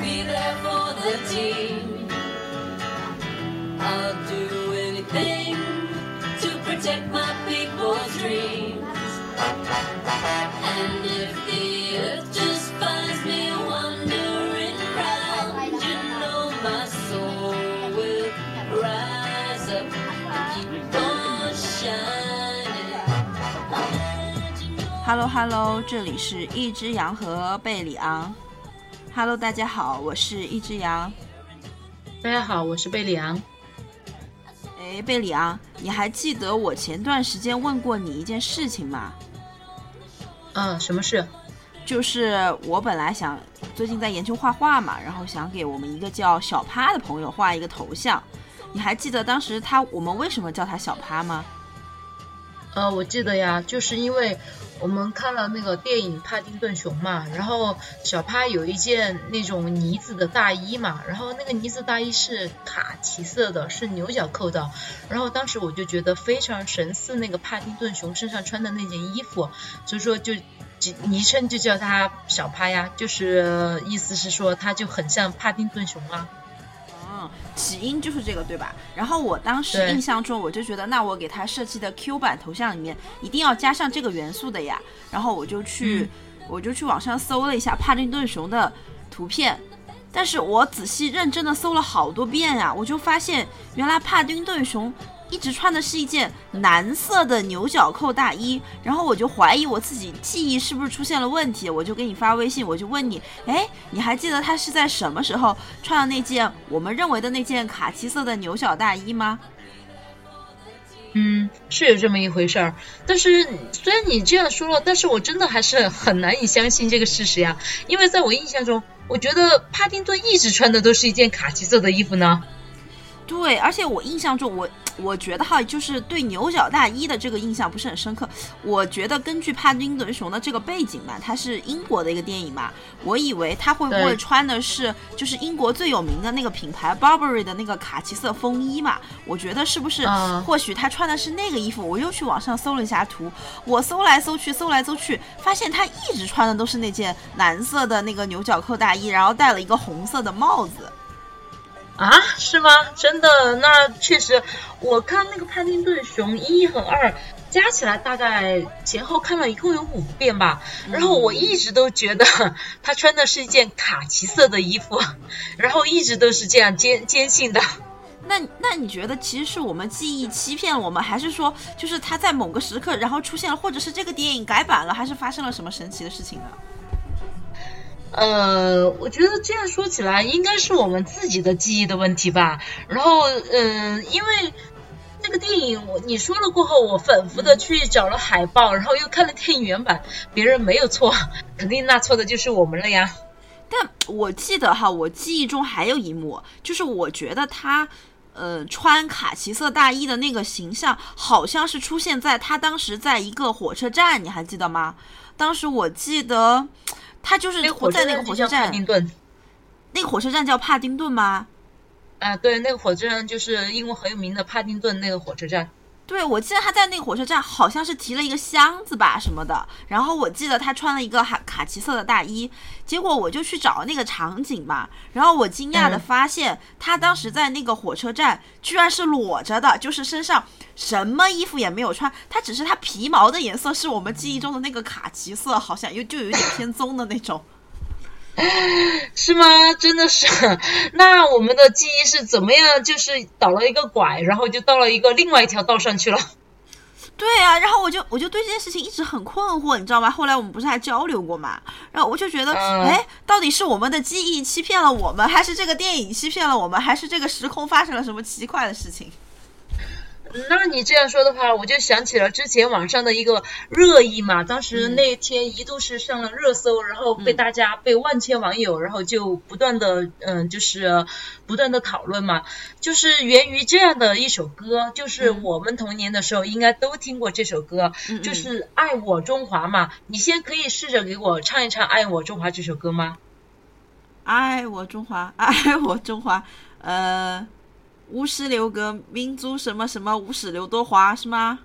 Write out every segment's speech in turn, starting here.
I'll be there for the team. I'll do anything to protect my people's dreams. And if the earth just finds me wandering round, you know my soul will rise up and keep on shining. Hello Hello，这里是一只羊和贝里昂。 Hello，大家好，我是一只羊。大家好，我是贝里昂。哎，贝里昂，你还记得我前段时间问过你一件事情吗？嗯，什么事？就是我本来想最近在研究画画嘛，然后想给我们一个叫小趴的朋友画一个头像。你还记得当时他我们为什么叫他小趴吗？呃，我记得呀，就是因为我们看了那个电影《帕丁顿熊》嘛，然后小趴有一件那种呢子的大衣嘛，然后那个呢子大衣是卡其色的，是牛角扣的，然后当时我就觉得非常神似那个帕丁顿熊身上穿的那件衣服，所以说就昵称就叫他小趴呀，就是意思是说他就很像帕丁顿熊啊。起因就是这个，对吧？然后我当时印象中，我就觉得，那我给他设计的 Q 版头像里面一定要加上这个元素的呀。然后我就去，我就去网上搜了一下帕丁顿熊的图片，但是我仔细认真的搜了好多遍呀，我就发现原来帕丁顿熊。一直穿的是一件蓝色的牛角扣大衣，然后我就怀疑我自己记忆是不是出现了问题，我就给你发微信，我就问你，哎，你还记得他是在什么时候穿的那件我们认为的那件卡其色的牛角大衣吗？嗯，是有这么一回事儿，但是虽然你这样说了，但是我真的还是很难以相信这个事实呀，因为在我印象中，我觉得帕丁顿一直穿的都是一件卡其色的衣服呢。对，而且我印象中，我我觉得哈，就是对牛角大衣的这个印象不是很深刻。我觉得根据帕丁顿熊的这个背景嘛，它是英国的一个电影嘛，我以为他会不会穿的是就是英国最有名的那个品牌 Burberry 的那个卡其色风衣嘛？我觉得是不是？或许他穿的是那个衣服。我又去网上搜了一下图，我搜来搜去，搜来搜去，发现他一直穿的都是那件蓝色的那个牛角扣大衣，然后戴了一个红色的帽子。啊，是吗？真的？那确实，我看那个帕丁顿熊一和二加起来大概前后看了一共有五遍吧。然后我一直都觉得他穿的是一件卡其色的衣服，然后一直都是这样坚坚信的。那那你觉得其实是我们记忆欺骗了我们，还是说就是他在某个时刻然后出现了，或者是这个电影改版了，还是发生了什么神奇的事情呢？呃，我觉得这样说起来，应该是我们自己的记忆的问题吧。然后，嗯，因为那个电影，我你说了过后，我反复的去找了海报，然后又看了电影原版，别人没有错，肯定那错的就是我们了呀。但我记得哈，我记忆中还有一幕，就是我觉得他，呃，穿卡其色大衣的那个形象，好像是出现在他当时在一个火车站，你还记得吗？当时我记得。他就是在那个火车站，那个火车站叫帕丁顿吗？啊，对，那个火车站就是英国很有名的帕丁顿那个火车站。对，我记得他在那个火车站好像是提了一个箱子吧什么的，然后我记得他穿了一个卡卡其色的大衣，结果我就去找那个场景嘛，然后我惊讶的发现他当时在那个火车站居然是裸着的，就是身上什么衣服也没有穿，他只是他皮毛的颜色是我们记忆中的那个卡其色，好像又就有点偏棕的那种。是吗？真的是？那我们的记忆是怎么样？就是倒了一个拐，然后就到了一个另外一条道上去了。对啊，然后我就我就对这件事情一直很困惑，你知道吗？后来我们不是还交流过嘛？然后我就觉得，哎，到底是我们的记忆欺骗了我们，还是这个电影欺骗了我们，还是这个时空发生了什么奇怪的事情？那你这样说的话，我就想起了之前网上的一个热议嘛，当时那天一度是上了热搜，然后被大家被万千网友，然后就不断的嗯，就是不断的讨论嘛，就是源于这样的一首歌，就是我们童年的时候应该都听过这首歌，就是《爱我中华》嘛。你先可以试着给我唱一唱《爱我中华》这首歌吗？爱我中华，爱我中华，呃。五十六个民族，什么什么五十六朵花是吗？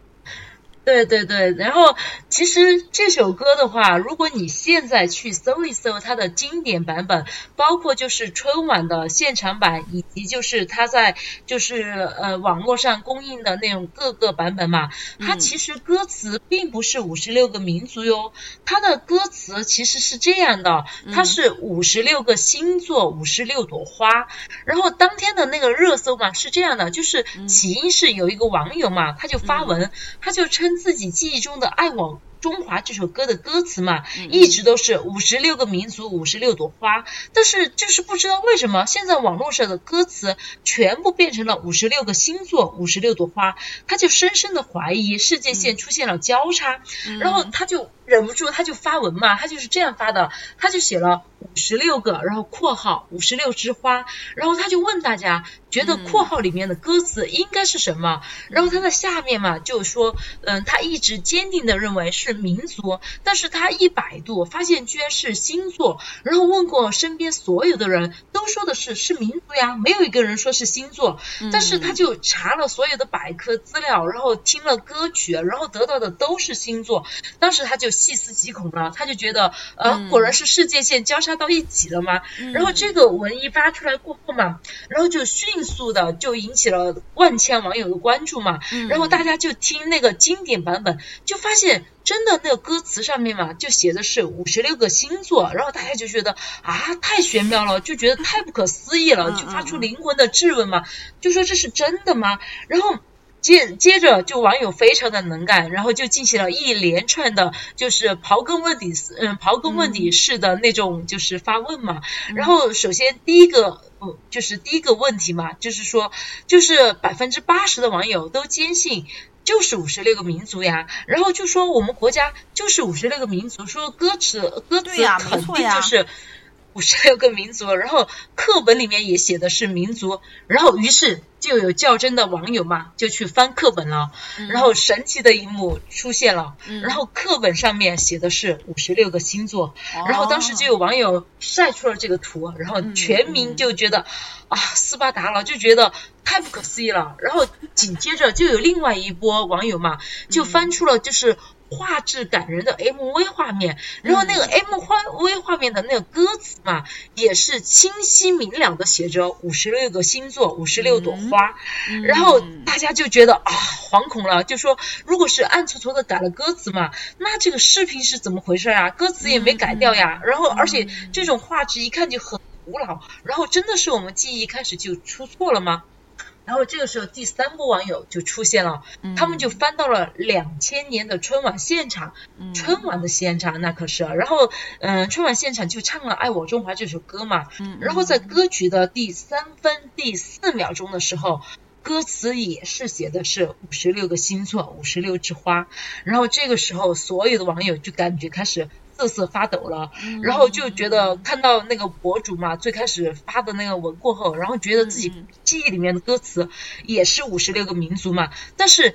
对对对，然后其实这首歌的话，如果你现在去搜一搜它的经典版本，包括就是春晚的现场版，以及就是它在就是呃网络上公映的那种各个版本嘛，它其实歌词并不是五十六个民族哟，它的歌词其实是这样的，它是五十六个星座，五十六朵花。然后当天的那个热搜嘛是这样的，就是起因是有一个网友嘛，他就发文，他就称。自己记忆中的《爱我中华》这首歌的歌词嘛，一直都是五十六个民族，五十六朵花。但是就是不知道为什么，现在网络上的歌词全部变成了五十六个星座，五十六朵花。他就深深的怀疑世界线出现了交叉，然后他就忍不住，他就发文嘛，他就是这样发的，他就写了五十六个，然后括号五十六枝花，然后他就问大家。觉得括号里面的歌词应该是什么？然后他在下面嘛就说，嗯，他一直坚定的认为是民族，但是他一百度发现居然是星座，然后问过身边所有的人都说的是是民族呀，没有一个人说是星座。但是他就查了所有的百科资料，然后听了歌曲，然后得到的都是星座。当时他就细思极恐了，他就觉得，呃，果然是世界线交叉到一起了吗？然后这个文一发出来过后嘛，然后就迅。速的就引起了万千网友的关注嘛，然后大家就听那个经典版本，就发现真的那个歌词上面嘛，就写的是五十六个星座，然后大家就觉得啊太玄妙了，就觉得太不可思议了，就发出灵魂的质问嘛，就说这是真的吗？然后。接接着就网友非常的能干，然后就进行了一连串的，就是刨根问底，嗯，刨根问底式的那种就是发问嘛。然后首先第一个，嗯，就是第一个问题嘛，就是说，就是百分之八十的网友都坚信就是五十六个民族呀。然后就说我们国家就是五十六个民族，说歌词歌词肯定就是五十六个民族，然后课本里面也写的是民族，然后于是。就有较真的网友嘛，就去翻课本了，然后神奇的一幕出现了，然后课本上面写的是五十六个星座，然后当时就有网友晒出了这个图，然后全民就觉得啊斯巴达了，就觉得太不可思议了，然后紧接着就有另外一波网友嘛，就翻出了就是。画质感人的 MV 画面，然后那个 MV 画面的那个歌词嘛，也是清晰明了的写着五十六个星座，五十六朵花，然后大家就觉得啊，惶恐了，就说如果是暗搓搓的改了歌词嘛，那这个视频是怎么回事啊？歌词也没改掉呀，然后而且这种画质一看就很古老，然后真的是我们记忆开始就出错了吗？然后这个时候，第三波网友就出现了，他们就翻到了两千年的春晚现场，春晚的现场那可是，然后嗯，春晚现场就唱了《爱我中华》这首歌嘛，然后在歌曲的第三分第四秒钟的时候，歌词也是写的是五十六个星座，五十六枝花，然后这个时候，所有的网友就感觉开始。瑟瑟发抖了，然后就觉得看到那个博主嘛，最开始发的那个文过后，然后觉得自己记忆里面的歌词也是五十六个民族嘛，但是。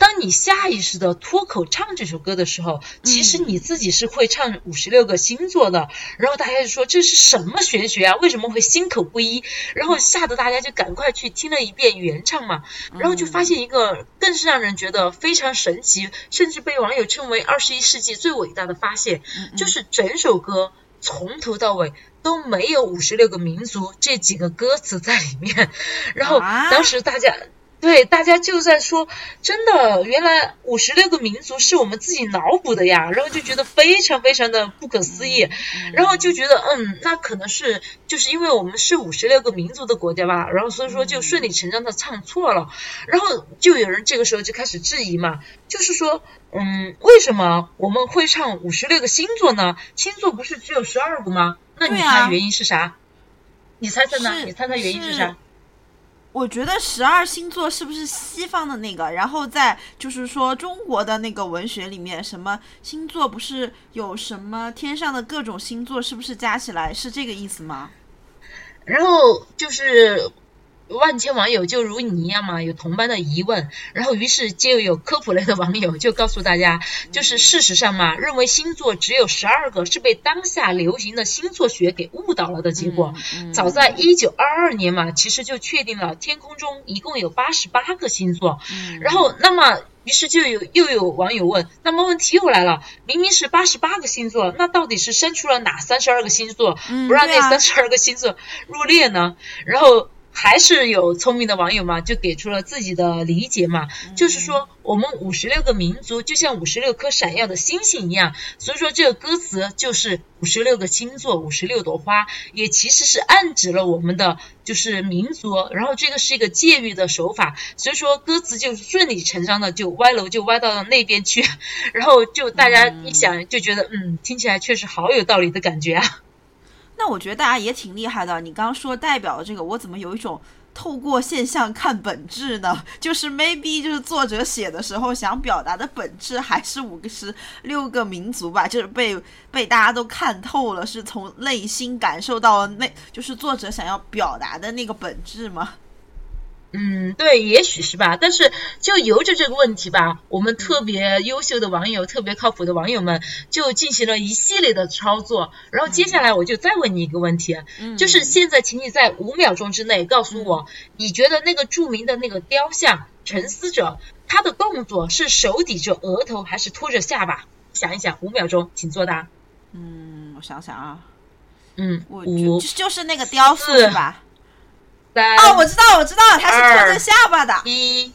当你下意识的脱口唱这首歌的时候，其实你自己是会唱五十六个星座的。然后大家就说这是什么玄学啊？为什么会心口不一？然后吓得大家就赶快去听了一遍原唱嘛。然后就发现一个更是让人觉得非常神奇，甚至被网友称为二十一世纪最伟大的发现，就是整首歌从头到尾都没有五十六个民族这几个歌词在里面。然后当时大家。对，大家就在说，真的，原来五十六个民族是我们自己脑补的呀，然后就觉得非常非常的不可思议，然后就觉得，嗯，那可能是就是因为我们是五十六个民族的国家吧，然后所以说就顺理成章的唱错了，然后就有人这个时候就开始质疑嘛，就是说，嗯，为什么我们会唱五十六个星座呢？星座不是只有十二个吗？那你猜原因是啥？你猜猜呢？你猜猜原因是啥？我觉得十二星座是不是西方的那个？然后在就是说中国的那个文学里面，什么星座不是有什么天上的各种星座，是不是加起来是这个意思吗？然后就是万千网友就如你一样嘛，有同般的疑问，然后于是就有科普类的网友就告诉大家，就是事实上嘛，认为星座只有十二个是被当下流行的星座学给误导了的结果。早在一九二二年嘛，其实就确定了天空中一共有八十八个星座。然后，那么于是就有又有网友问，那么问题又来了，明明是八十八个星座，那到底是生出了哪三十二个星座，不让那三十二个星座入列呢？然后。还是有聪明的网友嘛，就给出了自己的理解嘛，就是说我们五十六个民族就像五十六颗闪耀的星星一样，所以说这个歌词就是五十六个星座，五十六朵花，也其实是暗指了我们的就是民族，然后这个是一个借喻的手法，所以说歌词就顺理成章的就歪楼就歪到了那边去，然后就大家一想就觉得嗯，听起来确实好有道理的感觉啊。那我觉得大家也挺厉害的。你刚刚说代表这个，我怎么有一种透过现象看本质呢？就是 maybe 就是作者写的时候想表达的本质还是五个十六个民族吧，就是被被大家都看透了，是从内心感受到了那就是作者想要表达的那个本质吗？嗯，对，也许是吧。但是就由着这个问题吧，我们特别优秀的网友、特别靠谱的网友们就进行了一系列的操作。然后接下来我就再问你一个问题，就是现在，请你在五秒钟之内告诉我，你觉得那个著名的那个雕像沉思者，他的动作是手抵着额头还是托着下巴？想一想，五秒钟，请作答。嗯，我想想啊，嗯，五就是那个雕塑是吧？哦，我知道，我知道，他是拖着下巴的。一，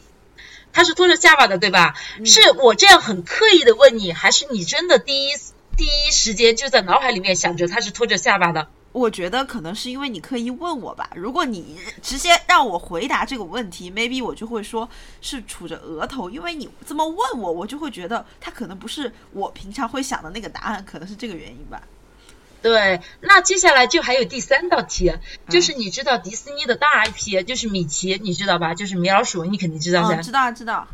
他是拖着下巴的，对吧？是我这样很刻意的问你，还是你真的第一第一时间就在脑海里面想着他是拖着下巴的？我觉得可能是因为你刻意问我吧。如果你直接让我回答这个问题，maybe 我就会说是杵着额头。因为你这么问我，我就会觉得他可能不是我平常会想的那个答案，可能是这个原因吧。对，那接下来就还有第三道题，就是你知道迪士尼的大 IP 就是米奇，你知道吧？就是米老鼠，你肯定知道噻。知道知道。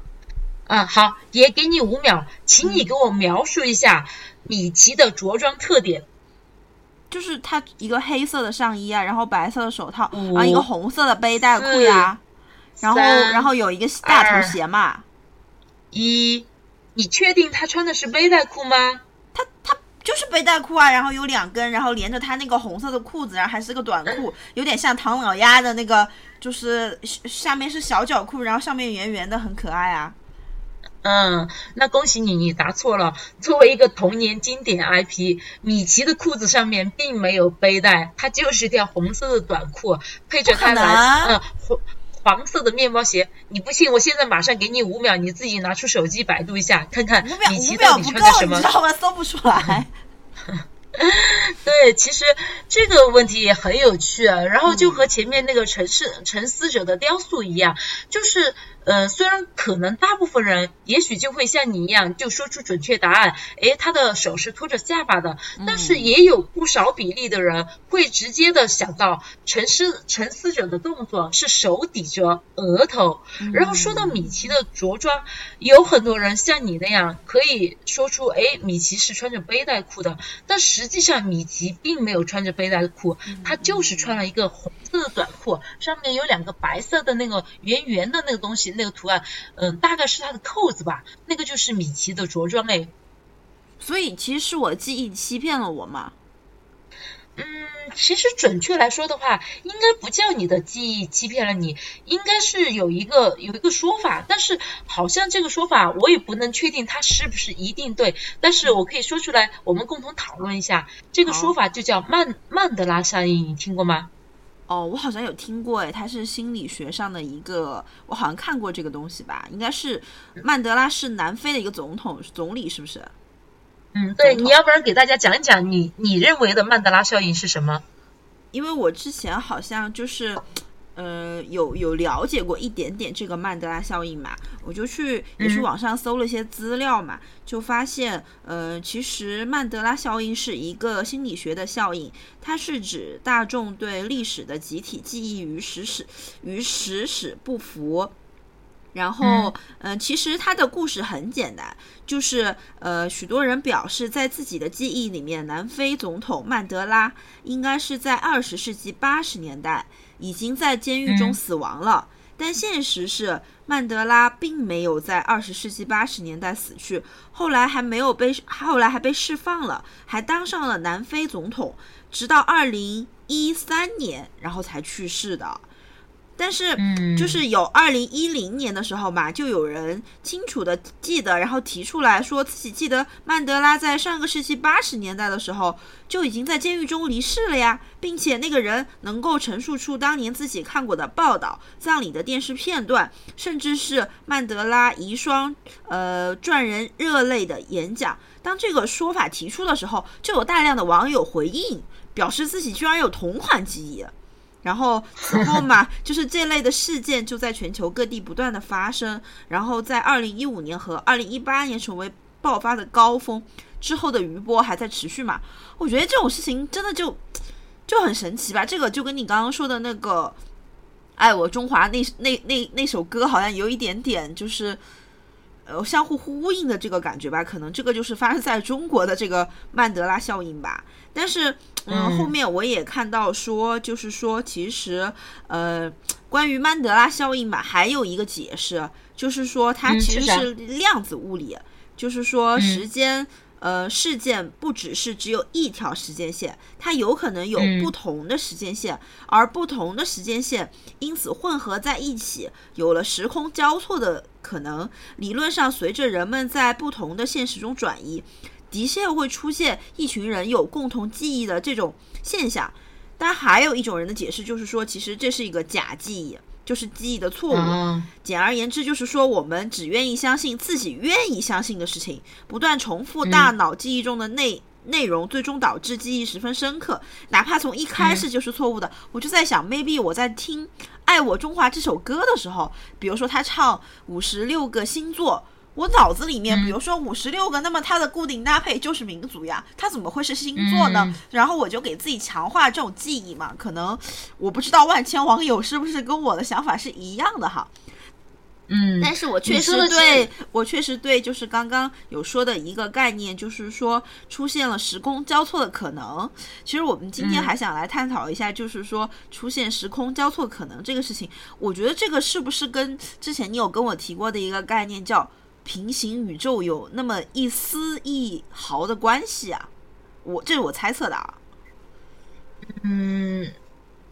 嗯，好，也给你五秒，请你给我描述一下米奇的着装特点。就是他一个黑色的上衣啊，然后白色的手套，然后一个红色的背带裤呀，然后然后有一个大头鞋嘛。一，你确定他穿的是背带裤吗？就是背带裤啊，然后有两根，然后连着他那个红色的裤子，然后还是个短裤，有点像唐老鸭的那个，就是下面是小脚裤，然后上面圆圆的，很可爱啊。嗯，那恭喜你，你答错了。作为一个童年经典 IP，米奇的裤子上面并没有背带，它就是条红色的短裤，配着它蓝嗯黄黄色的面包鞋。你不信，我现在马上给你五秒，你自己拿出手机百度一下，看看米奇到底穿的什么。你知道吗？搜不出来。对，其实这个问题也很有趣啊。然后就和前面那个沉思沉思者的雕塑一样，就是。呃，虽然可能大部分人也许就会像你一样就说出准确答案，诶，他的手是托着下巴的，但是也有不少比例的人会直接的想到沉思沉思者的动作是手抵着额头。然后说到米奇的着装，有很多人像你那样可以说出，诶，米奇是穿着背带裤的，但实际上米奇并没有穿着背带裤，他就是穿了一个红色的短裤，上面有两个白色的那个圆圆的那个东西。那个图案，嗯，大概是他的扣子吧，那个就是米奇的着装哎。所以其实是我记忆欺骗了我嘛。嗯，其实准确来说的话，应该不叫你的记忆欺骗了你，应该是有一个有一个说法，但是好像这个说法我也不能确定它是不是一定对，但是我可以说出来，我们共同讨论一下。这个说法就叫曼曼德拉效应，你听过吗？哦，我好像有听过，哎，它是心理学上的一个，我好像看过这个东西吧，应该是曼德拉是南非的一个总统总理，是不是？嗯，对，你要不然给大家讲一讲你你认为的曼德拉效应是什么？因为我之前好像就是。呃，有有了解过一点点这个曼德拉效应嘛？我就去也是网上搜了一些资料嘛，就发现，呃，其实曼德拉效应是一个心理学的效应，它是指大众对历史的集体记忆与史史与史史不符。然后，嗯，其实他的故事很简单，就是呃，许多人表示在自己的记忆里面，南非总统曼德拉应该是在二十世纪八十年代已经在监狱中死亡了。但现实是，曼德拉并没有在二十世纪八十年代死去，后来还没有被，后来还被释放了，还当上了南非总统，直到二零一三年，然后才去世的。但是，就是有二零一零年的时候嘛，就有人清楚的记得，然后提出来说自己记得曼德拉在上个世纪八十年代的时候就已经在监狱中离世了呀，并且那个人能够陈述出当年自己看过的报道、葬礼的电视片段，甚至是曼德拉遗孀呃赚人热泪的演讲。当这个说法提出的时候，就有大量的网友回应，表示自己居然有同款记忆。然后此后嘛，就是这类的事件就在全球各地不断的发生，然后在二零一五年和二零一八年成为爆发的高峰，之后的余波还在持续嘛。我觉得这种事情真的就就很神奇吧。这个就跟你刚刚说的那个《爱我中华》那那那那首歌好像有一点点就是呃相互呼应的这个感觉吧。可能这个就是发生在中国的这个曼德拉效应吧。但是。嗯，后面我也看到说，就是说，其实，呃，关于曼德拉效应吧，还有一个解释，就是说它其实是量子物理，就是说时间，呃，事件不只是只有一条时间线，它有可能有不同的时间线，而不同的时间线因此混合在一起，有了时空交错的可能。理论上，随着人们在不同的现实中转移。的确会出现一群人有共同记忆的这种现象，但还有一种人的解释就是说，其实这是一个假记忆，就是记忆的错误。简而言之，就是说我们只愿意相信自己愿意相信的事情，不断重复大脑记忆中的内内容，最终导致记忆十分深刻，哪怕从一开始就是错误的。我就在想，maybe 我在听《爱我中华》这首歌的时候，比如说他唱五十六个星座。我脑子里面，比如说五十六个，那么它的固定搭配就是民族呀，它怎么会是星座呢？然后我就给自己强化这种记忆嘛。可能我不知道万千网友是不是跟我的想法是一样的哈。嗯，但是我确实对我确实对，就是刚刚有说的一个概念，就是说出现了时空交错的可能。其实我们今天还想来探讨一下，就是说出现时空交错可能这个事情，我觉得这个是不是跟之前你有跟我提过的一个概念叫？平行宇宙有那么一丝一毫的关系啊，我这是我猜测的啊。嗯。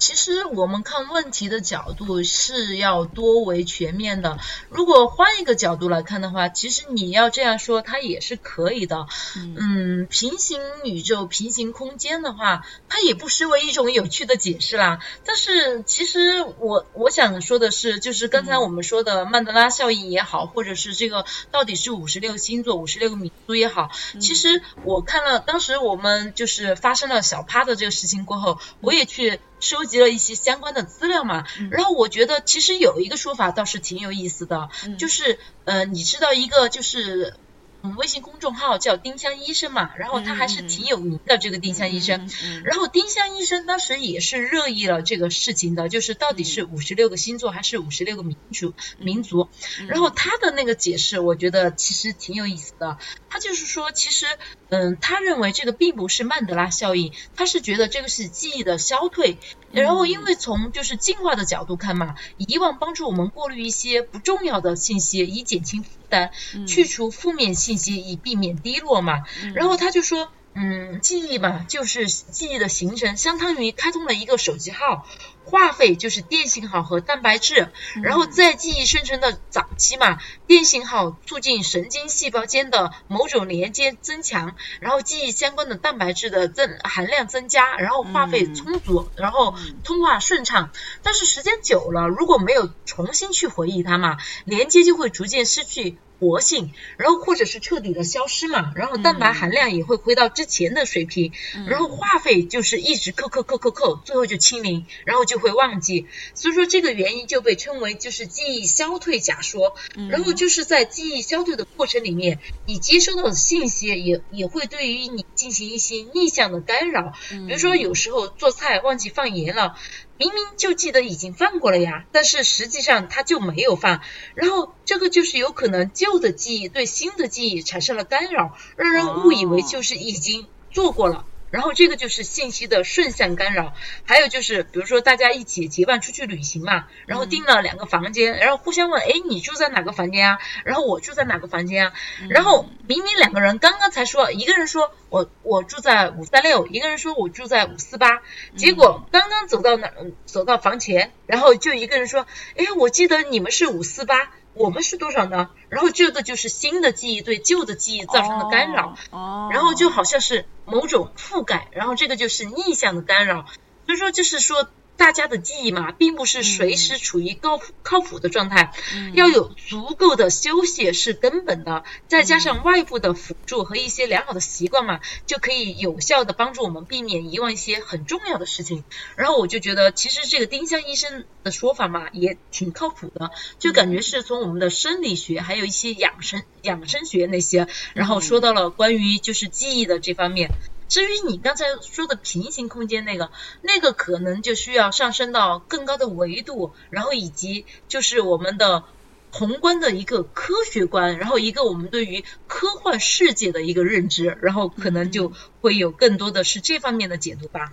其实我们看问题的角度是要多为全面的。如果换一个角度来看的话，其实你要这样说，它也是可以的。嗯，平行宇宙、平行空间的话，它也不失为一种有趣的解释啦。但是，其实我我想说的是，就是刚才我们说的曼德拉效应也好，或者是这个到底是五十六星座、五十六个民族也好，其实我看了当时我们就是发生了小趴的这个事情过后，我也去。收集了一些相关的资料嘛，然后我觉得其实有一个说法倒是挺有意思的，就是呃，你知道一个就是。嗯，微信公众号叫丁香医生嘛，然后他还是挺有名的这个丁香医生。然后丁香医生当时也是热议了这个事情的，就是到底是五十六个星座还是五十六个民族民族。然后他的那个解释，我觉得其实挺有意思的。他就是说，其实嗯，他认为这个并不是曼德拉效应，他是觉得这个是记忆的消退。然后因为从就是进化的角度看嘛，遗忘帮助我们过滤一些不重要的信息，以减轻。单去除负面信息以避免低落嘛，然后他就说，嗯，记忆嘛，就是记忆的形成，相当于开通了一个手机号。话费就是电信号和蛋白质，然后在记忆生成的早期嘛，电信号促进神经细胞间的某种连接增强，然后记忆相关的蛋白质的增含量增加，然后话费充足，然后通话顺畅。但是时间久了，如果没有重新去回忆它嘛，连接就会逐渐失去。活性，然后或者是彻底的消失嘛，然后蛋白含量也会回到之前的水平，然后话费就是一直扣扣扣扣扣，最后就清零，然后就会忘记，所以说这个原因就被称为就是记忆消退假说，然后就是在记忆消退的过程里面，你接收到的信息也也会对于你进行一些逆向的干扰，比如说有时候做菜忘记放盐了。明明就记得已经犯过了呀，但是实际上他就没有犯，然后这个就是有可能旧的记忆对新的记忆产生了干扰，让人误以为就是已经做过了。然后这个就是信息的顺向干扰，还有就是比如说大家一起结伴出去旅行嘛，然后订了两个房间，然后互相问，哎，你住在哪个房间啊？然后我住在哪个房间啊？然后明明两个人刚刚才说，一个人说我我住在五三六，一个人说我住在五四八，结果刚刚走到那走到房前，然后就一个人说，哎，我记得你们是五四八。我们是多少呢？然后这个就是新的记忆对旧的记忆造成的干扰，哦，然后就好像是某种覆盖，然后这个就是逆向的干扰。所以说，就是说。大家的记忆嘛，并不是随时处于高靠谱的状态，要有足够的休息是根本的，再加上外部的辅助和一些良好的习惯嘛，就可以有效的帮助我们避免遗忘一些很重要的事情。然后我就觉得，其实这个丁香医生的说法嘛，也挺靠谱的，就感觉是从我们的生理学，还有一些养生养生学那些，然后说到了关于就是记忆的这方面。至于你刚才说的平行空间那个，那个可能就需要上升到更高的维度，然后以及就是我们的宏观的一个科学观，然后一个我们对于科幻世界的一个认知，然后可能就会有更多的是这方面的解读吧。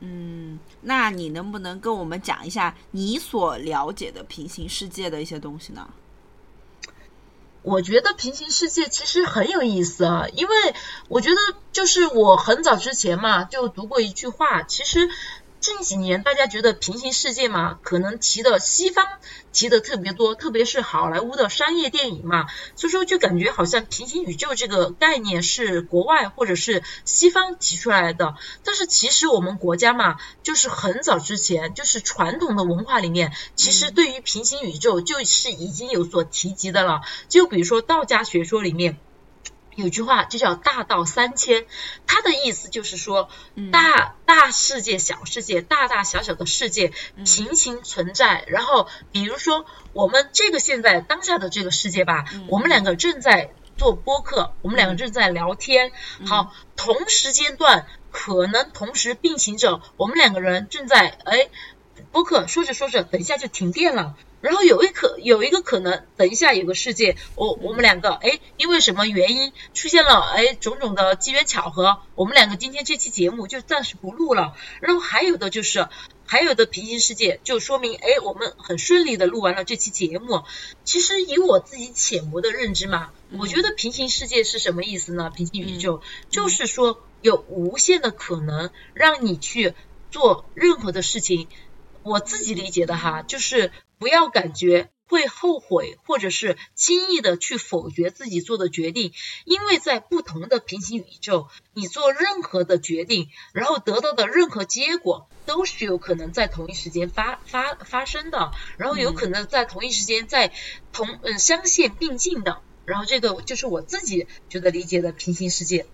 嗯，那你能不能跟我们讲一下你所了解的平行世界的一些东西呢？我觉得平行世界其实很有意思啊，因为我觉得就是我很早之前嘛就读过一句话，其实。近几年，大家觉得平行世界嘛，可能提的西方提的特别多，特别是好莱坞的商业电影嘛，所以说就感觉好像平行宇宙这个概念是国外或者是西方提出来的。但是其实我们国家嘛，就是很早之前，就是传统的文化里面，其实对于平行宇宙就是已经有所提及的了。就比如说道家学说里面。有句话就叫“大道三千”，它的意思就是说，大大世界、小世界、大大小小的世界平行存在。然后，比如说我们这个现在当下的这个世界吧，我们两个正在做播客，我们两个正在聊天。好，同时间段可能同时并行着，我们两个人正在哎播客说着说着，等一下就停电了。然后有一可有一个可能，等一下有个世界，我我们两个哎，因为什么原因出现了哎种种的机缘巧合，我们两个今天这期节目就暂时不录了。然后还有的就是还有的平行世界，就说明哎我们很顺利的录完了这期节目。其实以我自己浅薄的认知嘛，我觉得平行世界是什么意思呢？平行宇宙就是说有无限的可能让你去做任何的事情。我自己理解的哈，就是不要感觉会后悔，或者是轻易的去否决自己做的决定，因为在不同的平行宇宙，你做任何的决定，然后得到的任何结果，都是有可能在同一时间发发发生的，然后有可能在同一时间在同嗯相线并进的，然后这个就是我自己觉得理解的平行世界。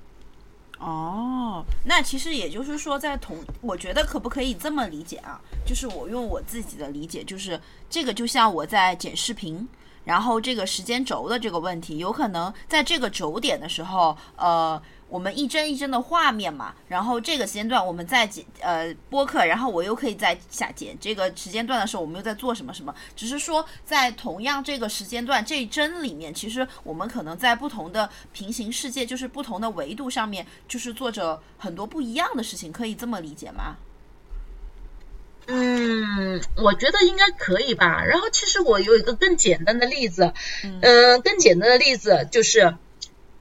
哦，那其实也就是说，在同，我觉得可不可以这么理解啊？就是我用我自己的理解，就是这个就像我在剪视频，然后这个时间轴的这个问题，有可能在这个轴点的时候，呃。我们一帧一帧的画面嘛，然后这个时间段我们在剪呃播客，然后我又可以在下剪这个时间段的时候，我们又在做什么什么？只是说在同样这个时间段这一帧里面，其实我们可能在不同的平行世界，就是不同的维度上面，就是做着很多不一样的事情，可以这么理解吗？嗯，我觉得应该可以吧。然后其实我有一个更简单的例子，嗯，更简单的例子就是。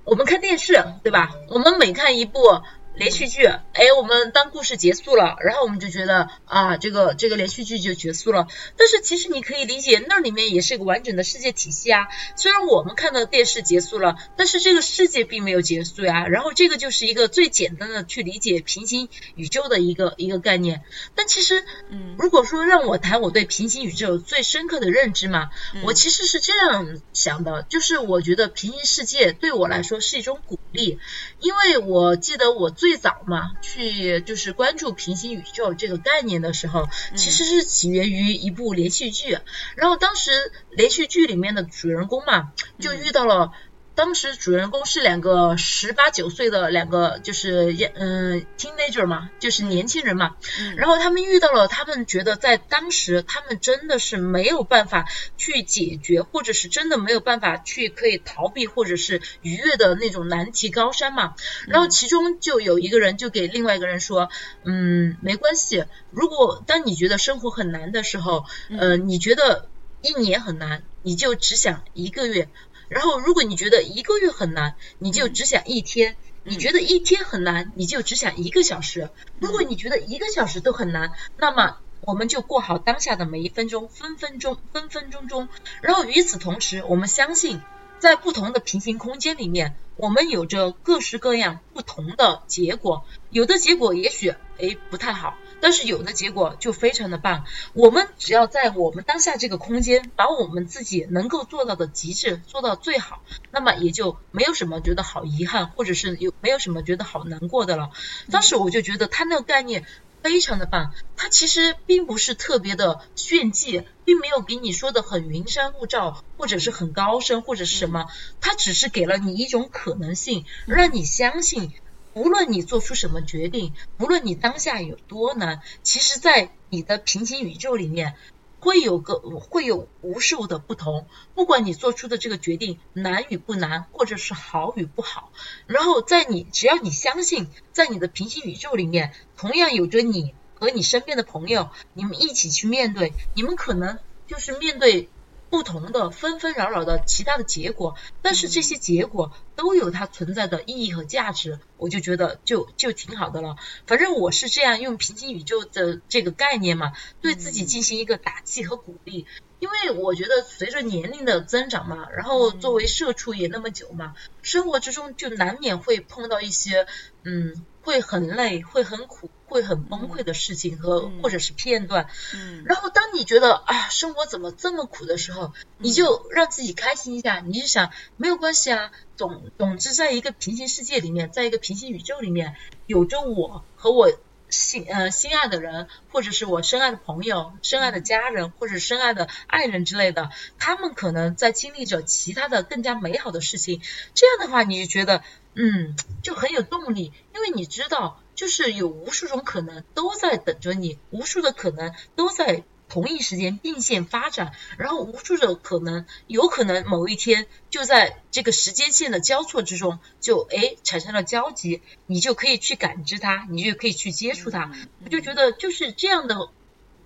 我们看电视，对吧？我们每看一部。连续剧，哎，我们当故事结束了，然后我们就觉得啊，这个这个连续剧就结束了。但是其实你可以理解，那里面也是一个完整的世界体系啊。虽然我们看到电视结束了，但是这个世界并没有结束呀。然后这个就是一个最简单的去理解平行宇宙的一个一个概念。但其实，嗯，如果说让我谈我对平行宇宙最深刻的认知嘛，我其实是这样想的，就是我觉得平行世界对我来说是一种鼓励，因为我记得我最最早嘛，去就是关注平行宇宙这个概念的时候，其实是起源于一部连续剧。然后当时连续剧里面的主人公嘛，就遇到了当时主人公是两个十八九岁的两个，就是嗯 teenager 嘛，就是年轻人嘛。嗯然后他们遇到了，他们觉得在当时他们真的是没有办法去解决，或者是真的没有办法去可以逃避或者是逾越的那种难题高山嘛。然后其中就有一个人就给另外一个人说，嗯，没关系，如果当你觉得生活很难的时候，呃，你觉得一年很难，你就只想一个月。然后，如果你觉得一个月很难，你就只想一天；你觉得一天很难，你就只想一个小时。如果你觉得一个小时都很难，那么我们就过好当下的每一分钟，分分钟，分分钟钟。然后与此同时，我们相信，在不同的平行空间里面，我们有着各式各样不同的结果。有的结果也许诶不太好，但是有的结果就非常的棒。我们只要在我们当下这个空间，把我们自己能够做到的极致做到最好，那么也就没有什么觉得好遗憾，或者是有没有什么觉得好难过的了。当时我就觉得他那个概念。非常的棒，它其实并不是特别的炫技，并没有给你说的很云山雾罩，或者是很高深，或者是什么，它只是给了你一种可能性，让你相信，无论你做出什么决定，无论你当下有多难，其实，在你的平行宇宙里面。会有个会有无数的不同，不管你做出的这个决定难与不难，或者是好与不好，然后在你只要你相信，在你的平行宇宙里面，同样有着你和你身边的朋友，你们一起去面对，你们可能就是面对不同的纷纷扰扰的其他的结果，但是这些结果都有它存在的意义和价值，我就觉得就就挺好的了。反正我是这样用平行宇宙的这个概念嘛，对自己进行一个打气和鼓励。因为我觉得随着年龄的增长嘛，然后作为社畜也那么久嘛，生活之中就难免会碰到一些嗯会很累、会很苦、会很崩溃的事情和或者是片段。嗯然后当你觉得啊生活怎么这么苦的时候，你就让自己开心一下，你就想没有关系啊，总总之在一个平行世界里面，在一个平行宇宙里面，有着我和我心呃心爱的人，或者是我深爱的朋友、深爱的家人，或者深爱的爱人之类的，他们可能在经历着其他的更加美好的事情。这样的话，你就觉得嗯就很有动力，因为你知道，就是有无数种可能都在等着你，无数的可能都在。同一时间并线发展，然后无数的可能，有可能某一天就在这个时间线的交错之中，就哎产生了交集，你就可以去感知它，你就可以去接触它。我就觉得就是这样的鼓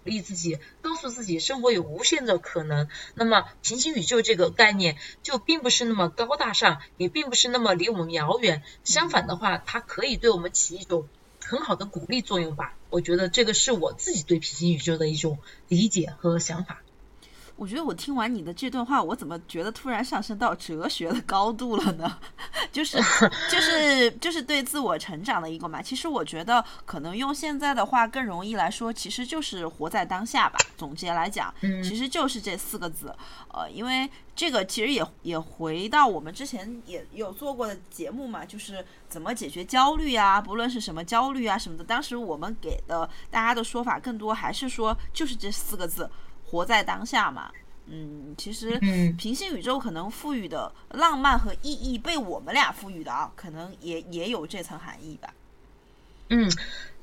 励自己，告诉自己生活有无限的可能。那么平行宇宙这个概念就并不是那么高大上，也并不是那么离我们遥远。相反的话，它可以对我们起一种很好的鼓励作用吧。我觉得这个是我自己对平行宇宙的一种理解和想法。我觉得我听完你的这段话，我怎么觉得突然上升到哲学的高度了呢？就是 就是就是对自我成长的一个嘛。其实我觉得可能用现在的话更容易来说，其实就是活在当下吧。总结来讲，嗯其实就是这四个字。呃，因为这个其实也也回到我们之前也有做过的节目嘛，就是怎么解决焦虑啊，不论是什么焦虑啊什么的。当时我们给的大家的说法更多还是说就是这四个字。活在当下嘛，嗯，其实嗯平行宇宙可能赋予的浪漫和意义被我们俩赋予的啊，可能也也有这层含义吧。嗯，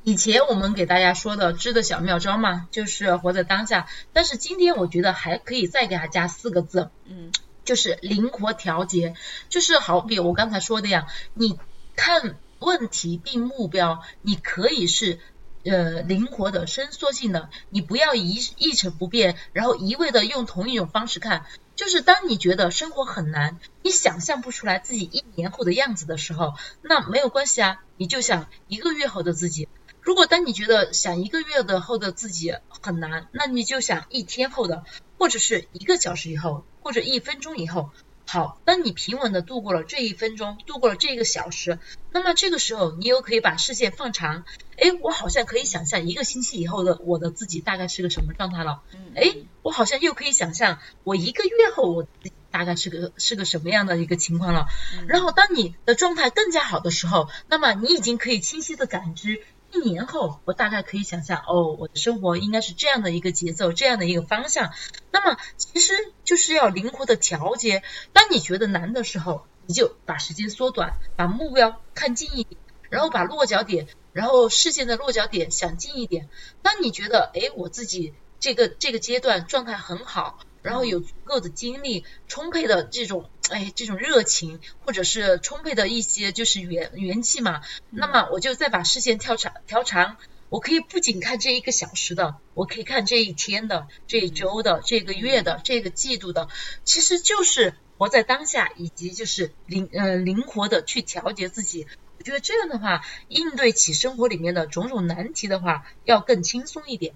以前我们给大家说的知的小妙招嘛，就是活在当下。但是今天我觉得还可以再给它加四个字，嗯就是灵活调节。就是好比我刚才说的呀，你看问题定目标，你可以是。呃，灵活的、伸缩性的，你不要一一成不变，然后一味的用同一种方式看。就是当你觉得生活很难，你想象不出来自己一年后的样子的时候，那没有关系啊，你就想一个月后的自己。如果当你觉得想一个月的后的自己很难，那你就想一天后的，或者是一个小时以后，或者一分钟以后。好，当你平稳的度过了这一分钟，度过了这一个小时，那么这个时候你又可以把视线放长，哎，我好像可以想象一个星期以后的我的自己大概是个什么状态了，嗯，哎，我好像又可以想象我一个月后我大概是个是个什么样的一个情况了。嗯然后当你的状态更加好的时候，那么你已经可以清晰的感知。一年后，我大概可以想象，哦，我的生活应该是这样的一个节奏，这样的一个方向。那么，其实就是要灵活的调节。当你觉得难的时候，你就把时间缩短，把目标看近一点，然后把落脚点，然后视线的落脚点想近一点。当你觉得，哎，我自己这个这个阶段状态很好，然后有足够的精力，充沛的这种，哎，这种热情，或者是充沛的一些就是元元气嘛，那么我就再把视线调长调长。我可以不仅看这一个小时的，我可以看这一天的、这一周的、这个月的、这个季度的，其实就是活在当下，以及就是灵呃灵活的去调节自己。我觉得这样的话，应对起生活里面的种种难题的话，要更轻松一点。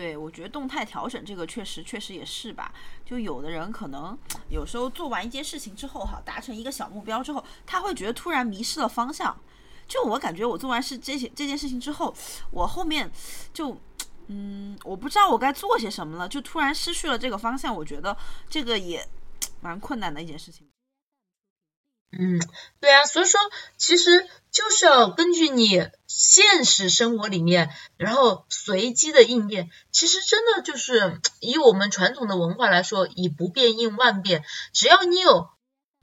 对，我觉得动态调整这个确实确实也是吧。就有的人可能有时候做完一件事情之后，哈，达成一个小目标之后，他会觉得突然迷失了方向。就我感觉，我做完事这些这件事情之后，我后面就，嗯，我不知道我该做些什么了，就突然失去了这个方向。我觉得这个也蛮困难的一件事情。嗯，对啊，所以说其实就是要根据你现实生活里面，然后随机的应变。其实真的就是 以我们传统的文化来说，以不变应万变。只要你有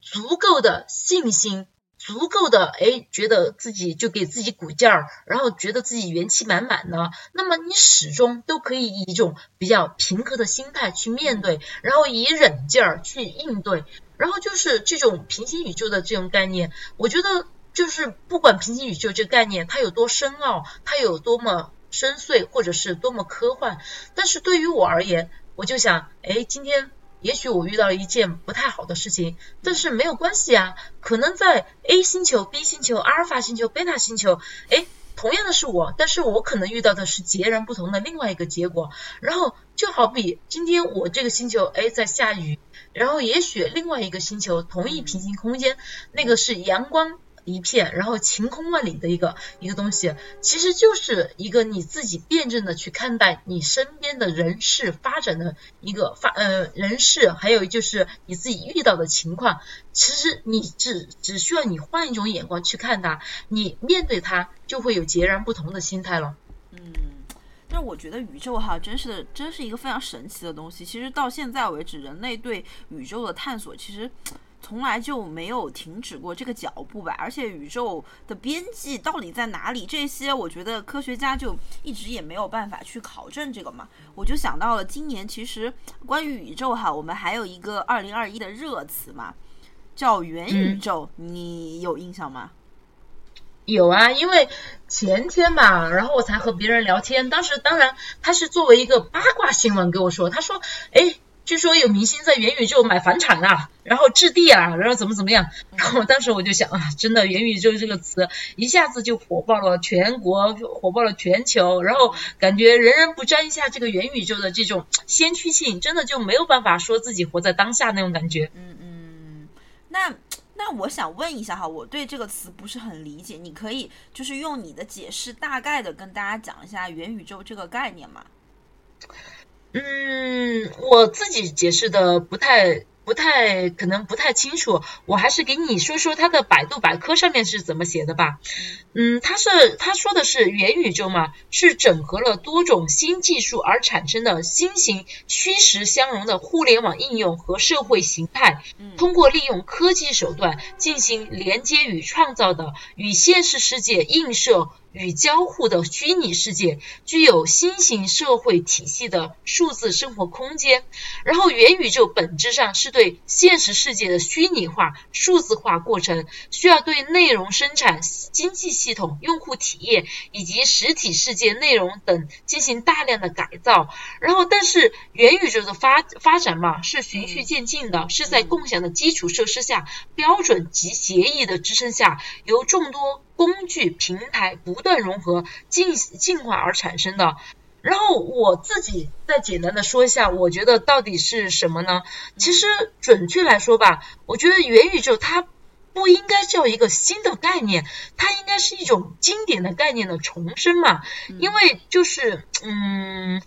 足够的信心。足够的哎，觉得自己就给自己鼓劲儿，然后觉得自己元气满满的，那么你始终都可以以一种比较平和的心态去面对，然后以忍劲儿去应对，然后就是这种平行宇宙的这种概念，我觉得就是不管平行宇宙这个概念它有多深奥，它有多么深邃，或者是多么科幻，但是对于我而言，我就想哎，今天。也许我遇到了一件不太好的事情，但是没有关系啊。可能在 A 星球、B 星球、阿尔法星球、贝塔星球，哎，同样的是我，但是我可能遇到的是截然不同的另外一个结果。然后就好比今天我这个星球，哎，在下雨，然后也许另外一个星球，同一平行空间，那个是阳光。一片，然后晴空万里的一个一个东西，其实就是一个你自己辩证的去看待你身边的人事发展的一个发呃人事，还有就是你自己遇到的情况，其实你只只需要你换一种眼光去看它，你面对它就会有截然不同的心态了。嗯，但我觉得宇宙哈，真是真是一个非常神奇的东西。其实到现在为止，人类对宇宙的探索，其实。从来就没有停止过这个脚步吧，而且宇宙的边际到底在哪里？这些我觉得科学家就一直也没有办法去考证这个嘛。我就想到了今年，其实关于宇宙哈，我们还有一个二零二一的热词嘛，叫元宇宙，你有印象吗？有啊，因为前天吧，然后我才和别人聊天，当时当然他是作为一个八卦新闻跟我说，他说，哎。据说有明星在元宇宙买房产啊，然后置地啊，然后怎么怎么样，然后当时我就想啊，真的元宇宙这个词一下子就火爆了全国，火爆了全球，然后感觉人人不沾一下这个元宇宙的这种先驱性，真的就没有办法说自己活在当下那种感觉。嗯嗯，那那我想问一下哈，我对这个词不是很理解，你可以就是用你的解释大概的跟大家讲一下元宇宙这个概念吗？嗯，我自己解释的不太。不太可能不太清楚，我还是给你说说它的百度百科上面是怎么写的吧。嗯，它是它说的是元宇宙嘛，是整合了多种新技术而产生的新型虚实相融的互联网应用和社会形态。通过利用科技手段进行连接与创造的与现实世界映射与交互的虚拟世界，具有新型社会体系的数字生活空间。然后元宇宙本质上是。对现实世界的虚拟化、数字化过程，需要对内容生产、经济系统、用户体验以及实体世界内容等进行大量的改造。然后，但是元宇宙的发发展嘛，是循序渐进的，是在共享的基础设施下、标准及协议的支撑下，由众多工具平台不断融合、进进化而产生的。然后我自己再简单的说一下，我觉得到底是什么呢？其实准确来说吧，我觉得元宇宙它不应该叫一个新的概念，它应该是一种经典的概念的重生嘛。因为就是嗯，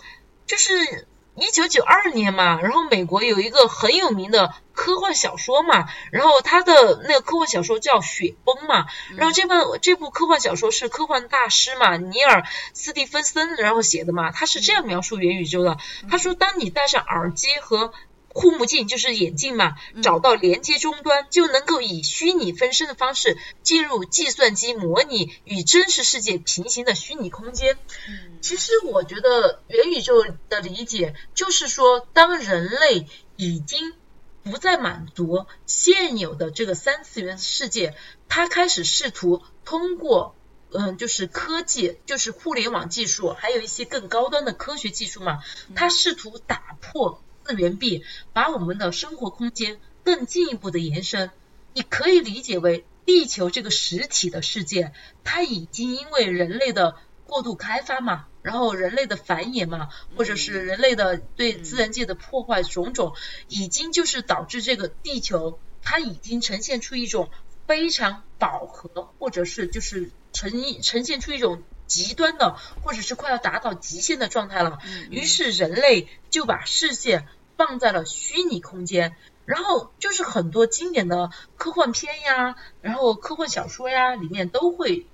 就是。一九九二年嘛，然后美国有一个很有名的科幻小说嘛，然后他的那个科幻小说叫《雪崩》嘛，然后这本这部科幻小说是科幻大师嘛尼尔斯蒂芬森然后写的嘛，他是这样描述元宇宙的，他说当你戴上耳机和护目镜就是眼镜嘛，找到连接终端，就能够以虚拟分身的方式进入计算机模拟与真实世界平行的虚拟空间。其实我觉得元宇宙的理解就是说，当人类已经不再满足现有的这个三次元世界，他开始试图通过。嗯，就是科技，就是互联网技术，还有一些更高端的科学技术嘛。它试图打破次元壁，把我们的生活空间更进一步的延伸。你可以理解为，地球这个实体的世界，它已经因为人类的过度开发嘛，然后人类的繁衍嘛，或者是人类的对自然界的破坏种种，已经就是导致这个地球，它已经呈现出一种非常饱和，或者是就是。呈呈现出一种极端的，或者是快要达到极限的状态了。于是人类就把视线放在了虚拟空间，然后就是很多经典的科幻片呀，然后科幻小说呀里面都会，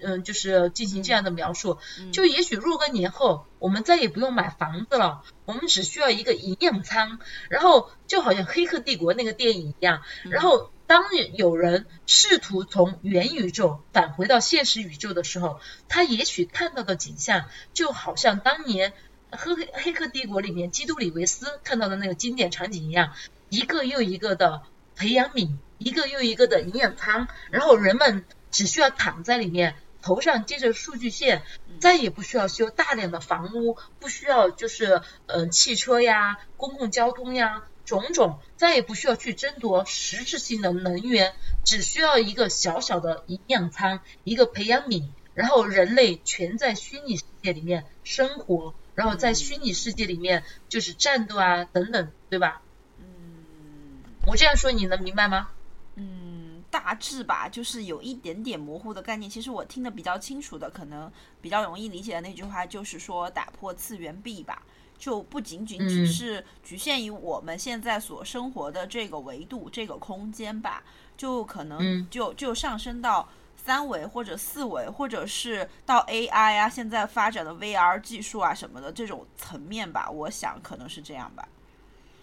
嗯，就是进行这样的描述。就也许若干年后，我们再也不用买房子了，我们只需要一个营养舱，然后就好像《黑客帝国》那个电影一样，然后。当有人试图从元宇宙返回到现实宇宙的时候，他也许看到的景象就好像当年《黑黑客帝国》里面基督里维斯看到的那个经典场景一样，一个又一个的培养皿，一个又一个的营养舱，然后人们只需要躺在里面，头上接着数据线，再也不需要修大量的房屋，不需要就是嗯汽车呀、公共交通呀。种种再也不需要去争夺实质性的能源，只需要一个小小的营养舱，一个培养皿，然后人类全在虚拟世界里面生活，然后在虚拟世界里面就是战斗啊等等，对吧？嗯，我这样说你能明白吗？嗯，大致吧，就是有一点点模糊的概念。其实我听得比较清楚的，可能比较容易理解的那句话就是说打破次元壁吧。就不仅仅只是局限于我们现在所生活的这个维度、这个空间吧，就可能就就上升到三维或者四维，或者是到 AI 啊，现在发展的 VR 技术啊什么的这种层面吧。我想可能是这样吧。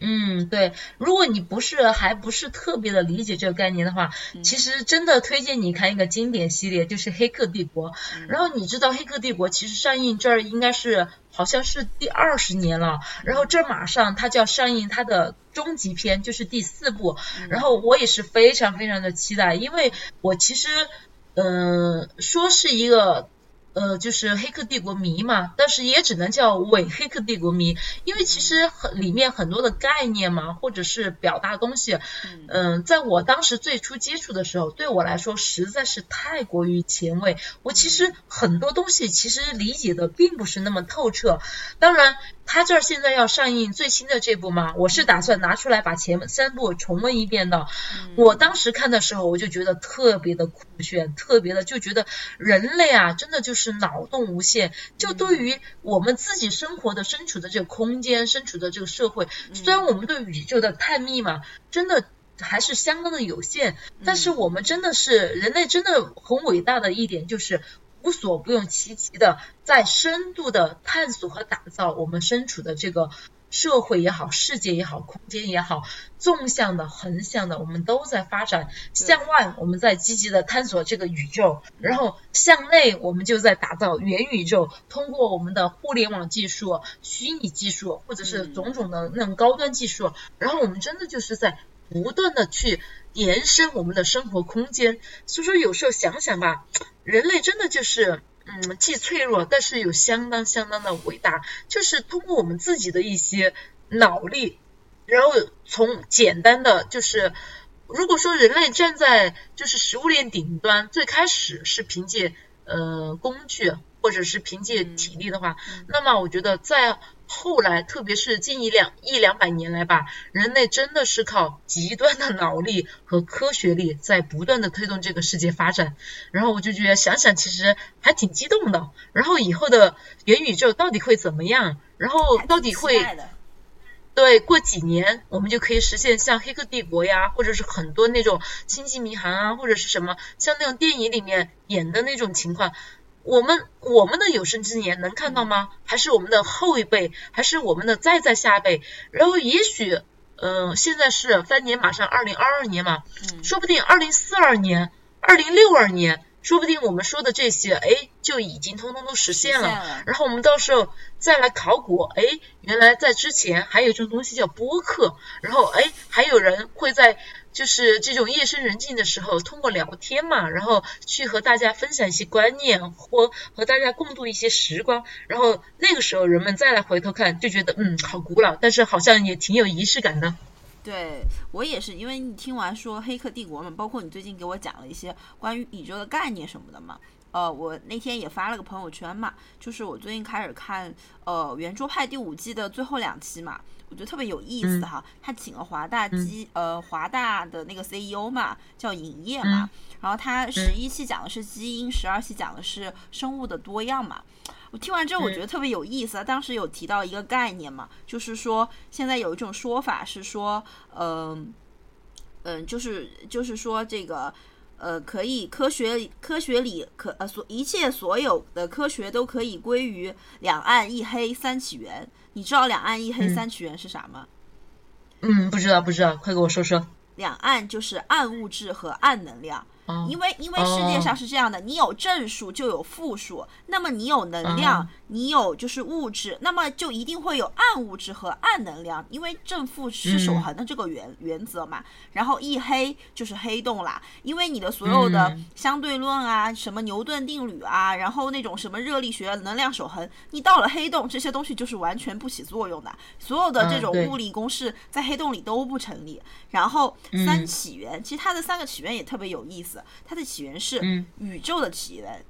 嗯，对，如果你不是还不是特别的理解这个概念的话，其实真的推荐你看一个经典系列，就是《黑客帝国》。然后你知道《黑客帝国》其实上映这儿应该是好像是第二十年了，然后这马上它就要上映它的终极篇，就是第四部。然后我也是非常非常的期待，因为我其实嗯说是一个。呃，就是黑客帝国迷嘛，但是也只能叫伪黑客帝国迷，因为其实很里面很多的概念嘛，或者是表达东西，嗯，在我当时最初接触的时候，对我来说实在是太过于前卫，我其实很多东西其实理解的并不是那么透彻，当然。他这儿现在要上映最新的这部嘛，我是打算拿出来把前三部重温一遍的。我当时看的时候，我就觉得特别的酷炫，特别的就觉得人类啊，真的就是脑洞无限。就对于我们自己生活的、身处的这个空间、身处的这个社会，虽然我们对宇宙的探秘嘛，真的还是相当的有限，但是我们真的是人类，真的很伟大的一点就是。无所不用其极的在深度的探索和打造我们身处的这个社会也好，世界也好，空间也好，纵向的、横向的，我们都在发展。向外，我们在积极的探索这个宇宙；然后向内，我们就在打造元宇宙。通过我们的互联网技术、虚拟技术，或者是种种的那种高端技术，然后我们真的就是在不断的去延伸我们的生活空间。所以说，有时候想想吧。人类真的就是，嗯，既脆弱，但是又相当相当的伟大。就是通过我们自己的一些脑力，然后从简单的，就是如果说人类站在就是食物链顶端，最开始是凭借呃工具或者是凭借体力的话，那么我觉得在。后来，特别是近一两一两百年来吧，人类真的是靠极端的脑力和科学力在不断的推动这个世界发展。然后我就觉得想想其实还挺激动的。然后以后的元宇宙到底会怎么样？然后到底会对过几年我们就可以实现像《黑客帝国》呀，或者是很多那种《星际迷航》啊，或者是什么像那种电影里面演的那种情况。我们我们的有生之年能看到吗？还是我们的后一辈，还是我们的再再下一辈？然后也许，嗯、现在是三年，马上二零二二年嘛，嗯说不定二零四二年、二零六二年，说不定我们说的这些，哎，就已经通通都实现了。实现了然后我们到时候再来考古，哎，原来在之前还有一种东西叫播客，然后哎，还有人会在就是这种夜深人静的时候，通过聊天嘛，然后去和大家分享一些观念，或和大家共度一些时光，然后那个时候人们再来回头看，就觉得嗯，好古老，但是好像也挺有仪式感的。对我也是，因为你听完说《黑客帝国》嘛，包括你最近给我讲了一些关于宇宙的概念什么的嘛，呃，我那天也发了个朋友圈嘛，就是我最近开始看呃圆桌派第五季的最后两期嘛，我觉得特别有意思哈。他请了华大基、呃华大的那个 CEO 嘛，叫尹烨嘛，然后他十一期讲的是基因，十二期讲的是生物的多样嘛。我听完之后，我觉得特别有意思啊。当时有提到一个概念嘛，就是说现在有一种说法是说，嗯、嗯、就是就是说这个。呃，可以科学科学里可呃所一切所有的科学都可以归于两岸一黑三起源。你知道两岸一黑三起源是啥吗？嗯，不知道不知道，快给我说说。两岸就是暗物质和暗能量。哦因为因为世界上是这样的，你有正数就有负数，那么你有能量，哦你有就是物质，那么就一定会有暗物质和暗能量，因为正负是守恒的这个原、原则嘛。然后一黑就是黑洞啦，因为你的所有的嗯。相对论啊，什么牛顿定律啊，然后那种什么热力学、能量守恒，你到了黑洞，这些东西就是完全不起作用的，所有的这种物理公式在黑洞里都不成立。然后嗯。三起源，其实它的三个起源也特别有意思，它的起源是嗯。宇宙的起源、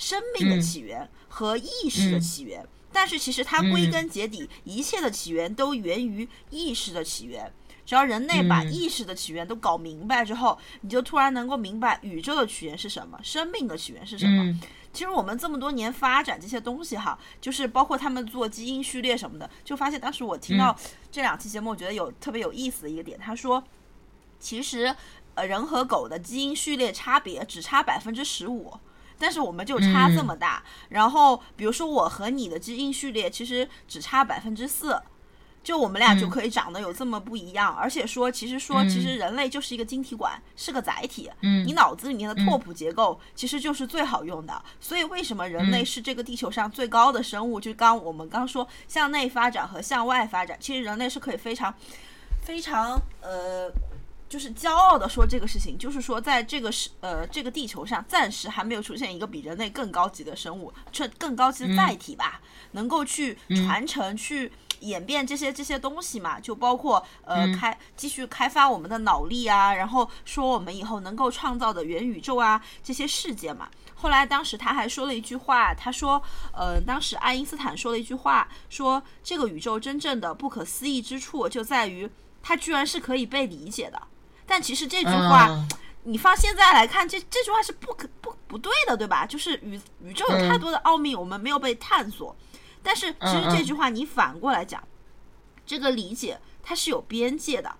生命的起源和意识的嗯起源。但是其实它归根结底，一切的起源都源于意识的起源。只要人类把嗯意识的起源都搞明白之后，你就突然能够明白宇宙的起源是什么，生命的起源是什么。嗯其实我们这么多年发展这些东西哈，就是包括他们做基因序列什么的，就发现当时我听到这两期节目，我觉得有特别有意思的一个点，他说，其实呃人和狗的基因序列差别只差百分之十五。但是我们就差这么大，然后比如说我和你的基因序列其实只差百分之四，就我们俩就可以长得有这么不一样，而且说其实说其实人类就是一个晶体管，是个载体，嗯。你脑子里面的拓扑结构其实就是最好用的。所以为什么人类是这个地球上最高的生物？就刚我们刚说向内发展和向外发展，其实人类是可以非常非常呃。就是骄傲的说这个事情，就是说在这个是呃这个地球上，暂时还没有出现一个比人类更高级的生物，这更高级的载体吧，能够去传承、去演变这些这些东西嘛，就包括呃、开继续开发我们的脑力啊，然后说我们以后能够创造的元宇宙啊这些世界嘛。后来当时他还说了一句话，他说，呃，当时爱因斯坦说了一句话，说这个宇宙真正的不可思议之处就在于它居然是可以被理解的。但其实这句话，嗯你放现在来看，这这句话是不可不不对的，对吧？就是宇宇宙有太多的奥秘，我们没有被探索。但是其实这句话你反过来讲，这个理解它是有边界的，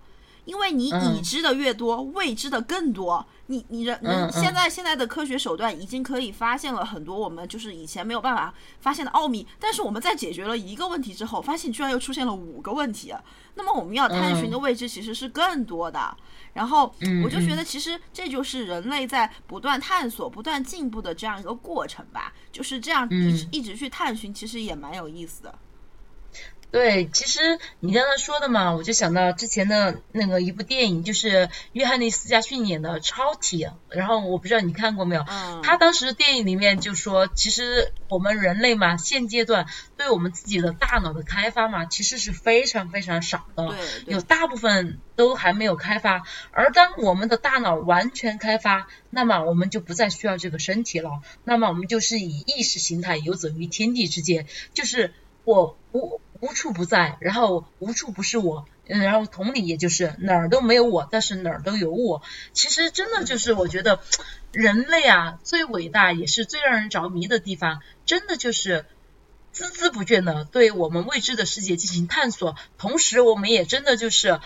因为你嗯已知的越多，未知的更多。你你人嗯嗯你现在现在的科学手段已经可以发现了很多我们就是以前没有办法发现的奥秘，但是我们在解决了一个问题之后，发现居然又出现了五个问题，那么我们要探寻的未知其实是更多的。然后嗯我就觉得，其实这就是人类在不断探索、不断进步的这样一个过程吧。就是这样一直、嗯一直去探寻，其实也蛮有意思的。对，其实你刚才说的嘛，我就想到之前的那个一部电影，就是约翰尼斯·加逊演的《超体》，然后我不知道你看过没有？嗯，他当时电影里面就说，其实我们人类嘛，现阶段对我们自己的大脑的开发嘛，其实是非常非常少的，有大部分都还没有开发。而当我们的大脑完全开发，那么我们就不再需要这个身体了，那么我们就是以意识形态游走于天地之间，就是我无无处不在，然后无处不是我。嗯，然后同理，也就是哪儿都没有我，但是哪儿都有我。其实真的就是我觉得，人类啊最伟大也是最让人着迷的地方，真的就是孜孜不倦的对我们未知的世界进行探索，同时我们也真的就是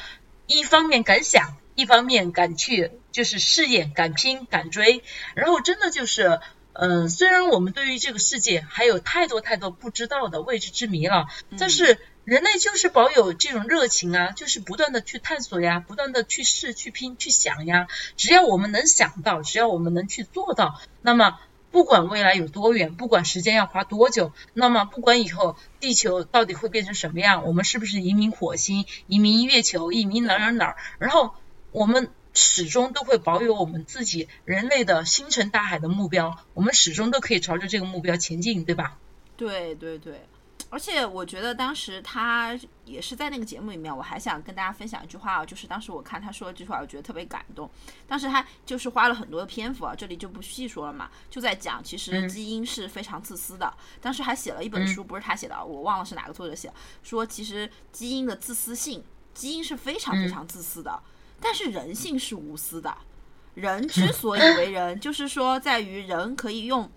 一方面敢想，一方面敢去，就是试验、敢拼、敢追，然后真的就是。嗯，虽然我们对于这个世界还有太多太多不知道的未知之谜了，但是人类就是保有这种热情啊，就是不断的去探索呀，不断的去试、去拼、去想呀。只要我们能想到，只要我们能去做到，那么不管未来有多远，不管时间要花多久，那么不管以后地球到底会变成什么样，我们是不是移民火星、移民月球、移民哪儿哪儿哪儿，然后我们始终都会保有我们自己人类的星辰大海的目标，我们始终都可以朝着这个目标前进，对吧？对对对。而且我觉得当时他也是在那个节目里面，我还想跟大家分享一句话啊，就是当时我看他说这句话，我觉得特别感动。当时他就是花了很多的篇幅啊，这里就不细说了嘛，就在讲其实基因是非常自私的。当时还写了一本书，不是他写的，我忘了是哪个作者写，说其实基因的自私性，基因是非常非常自私的，但是人性是无私的。人之所以为人，就是说在于人可以用。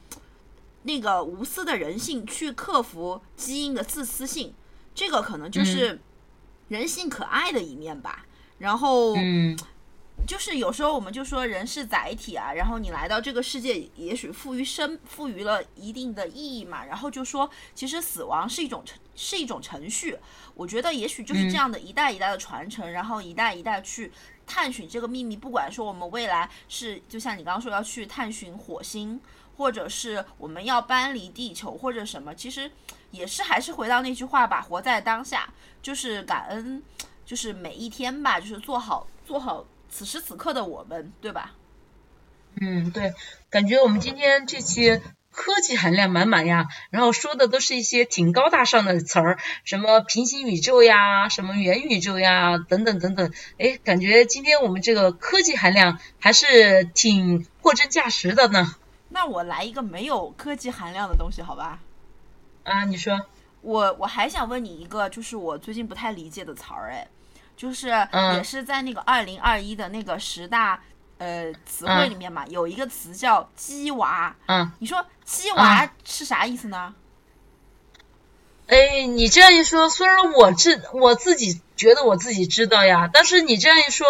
那个无私的人性去克服基因的自私性，这个可能就是人性可爱的一面吧。然后，就是有时候我们就说人是载体啊，然后你来到这个世界，也许赋予生赋予了一定的意义嘛。然后就说，其实死亡是一种程是一种程序。我觉得也许就是这样的一代一代的传承，然后一代一代去探寻这个秘密。不管说我们未来是，就像你刚刚说要去探寻火星。或者是我们要搬离地球，或者什么，其实也是还是回到那句话吧，活在当下，就是感恩，就是每一天吧，就是做好做好此时此刻的我们，对吧？嗯，对，感觉我们今天这期科技含量满满呀，然后说的都是一些挺高大上的词儿，什么平行宇宙呀，什么元宇宙呀，等等等等，哎，感觉今天我们这个科技含量还是挺货真价实的呢。那我来一个没有科技含量的东西，好吧？啊，你说。我我还想问你一个，就是我最近不太理解的词儿，哎，就是也是在那个二零二一的那个十大呃词汇里面嘛，有一个词叫“鸡娃”。嗯。你说“鸡娃”是啥意思呢？哎，你这样一说，虽然我知我自己。觉得我自己知道呀，但是你这样一说，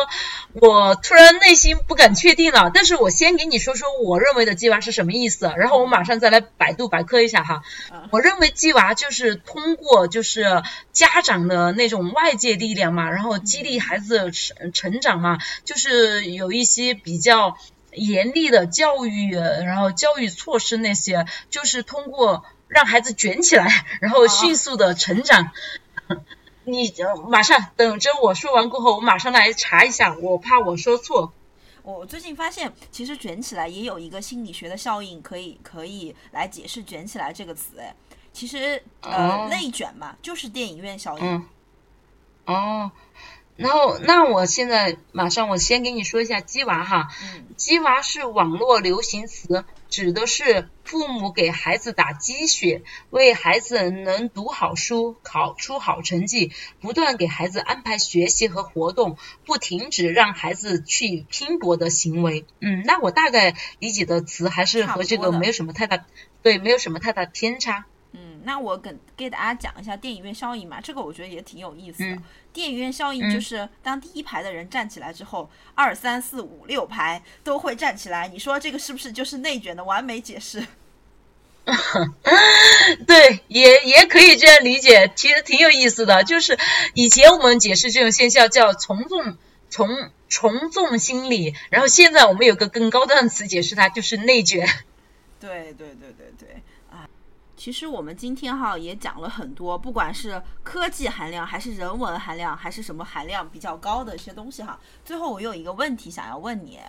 我突然内心不敢确定了。但是我先给你说说我认为的“鸡娃”是什么意思，然后我马上再来百度百科一下哈。我认为“鸡娃”就是通过就是家长的那种外界力量嘛，然后激励孩子成成长嘛，就是有一些比较严厉的教育，然后教育措施那些，就是通过让孩子卷起来，然后迅速的成长。你马上等着我说完过后，我马上来查一下，我怕我说错。我最近发现，其实卷起来也有一个心理学的效应，可以可以来解释“卷起来”这个词。哎，其实呃，内卷嘛，就是电影院效应。哦。然后，那我现在马上，我先给你说一下“鸡娃”哈。嗯。鸡娃是网络流行词，指的是父母给孩子打鸡血，为孩子能读好书、考出好成绩，不断给孩子安排学习和活动，不停止让孩子去拼搏的行为。嗯，那我大概理解的词还是和这个没有什么太大，对，没有什么太大偏差。嗯，那我跟给大家讲一下电影院效应嘛，这个我觉得也挺有意思的。电影院效应就是当第一排的人站起来之后，二三四五六排都会站起来。你说这个是不是就是内卷的完美解释？对，也也可以这样理解，其实挺有意思的。就是以前我们解释这种现象叫从众从从众心理，然后现在我们有个更高端的词解释它，就是内卷。对对对对对。其实我们今天哈也讲了很多，不管是科技含量，还是人文含量，还是什么含量比较高的一些东西哈。最后我有一个问题想要问你，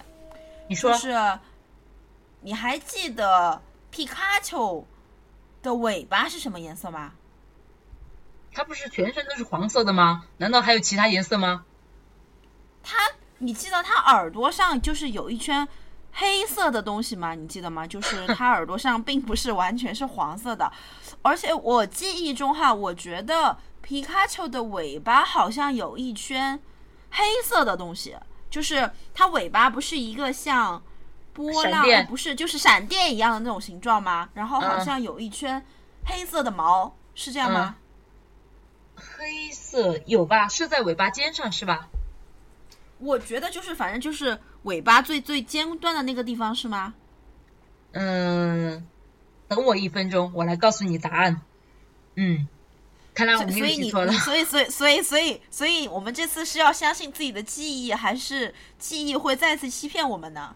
你说是，你还记得皮卡丘的尾巴是什么颜色吗？它不是全身都是黄色的吗？难道还有其他颜色吗？它，你记得它耳朵上就是有一圈。黑色的东西吗？你记得吗？就是它耳朵上并不是完全是黄色的，而且我记忆中哈，我觉得皮卡丘的尾巴好像有一圈黑色的东西，就是它尾巴不是一个像波浪，不是就是闪电一样的那种形状吗？然后好像有一圈黑色的毛，是这样吗？黑色有吧？是在尾巴尖上是吧？我觉得就是反正就是。尾巴最最尖端的那个地方是吗？嗯，等我一分钟，我来告诉你答案。嗯，看来我没有所以你记错了你。所以 所以所以所以所以我们这次是要相信自己的记忆，还是记忆会再次欺骗我们呢？